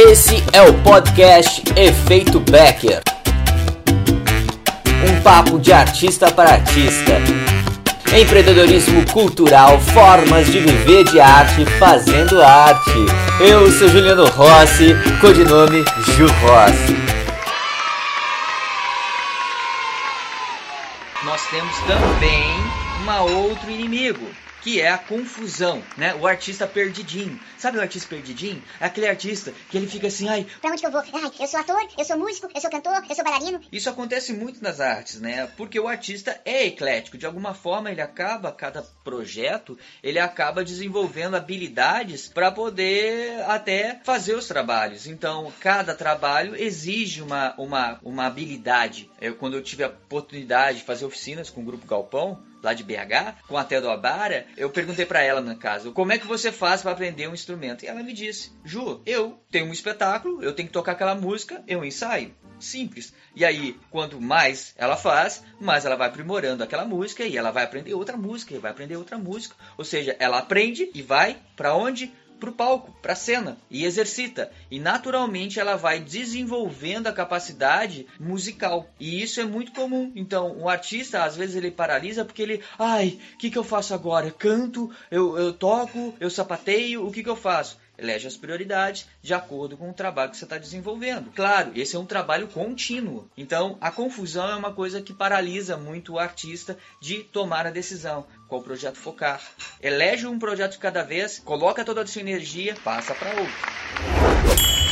Esse é o podcast Efeito Becker. Um papo de artista para artista. Empreendedorismo cultural, formas de viver de arte fazendo arte. Eu sou Juliano Rossi, codinome Ju Rossi. Nós temos também um outro inimigo, que é a confusão, né? O artista perdidinho. Sabe o artista perdidinho? É aquele artista que ele fica assim, ai, pra onde que eu vou? Ai, eu sou ator, eu sou músico, eu sou cantor, eu sou bailarino. Isso acontece muito nas artes, né? Porque o artista é eclético, de alguma forma ele acaba cada projeto, ele acaba desenvolvendo habilidades para poder até fazer os trabalhos. Então, cada trabalho exige uma uma uma habilidade. Eu quando eu tive a oportunidade de fazer oficinas com o grupo Galpão, lá de BH, com a Té do Abara, eu perguntei para ela no caso, como é que você faz para aprender um instrumento? E ela me disse, Ju, eu tenho um espetáculo, eu tenho que tocar aquela música, eu ensaio. Simples. E aí, quanto mais ela faz, mais ela vai aprimorando aquela música e ela vai aprender outra música e vai aprender outra música. Ou seja, ela aprende e vai para onde? Para o palco, para a cena e exercita. E naturalmente ela vai desenvolvendo a capacidade musical. E isso é muito comum. Então, um artista às vezes ele paralisa porque ele, ai, o que, que eu faço agora? Canto, eu, eu toco, eu sapateio, o que, que eu faço? Elege as prioridades de acordo com o trabalho que você está desenvolvendo. Claro, esse é um trabalho contínuo. Então, a confusão é uma coisa que paralisa muito o artista de tomar a decisão. Qual projeto focar? Elege um projeto cada vez, coloca toda a sua energia, passa para outro.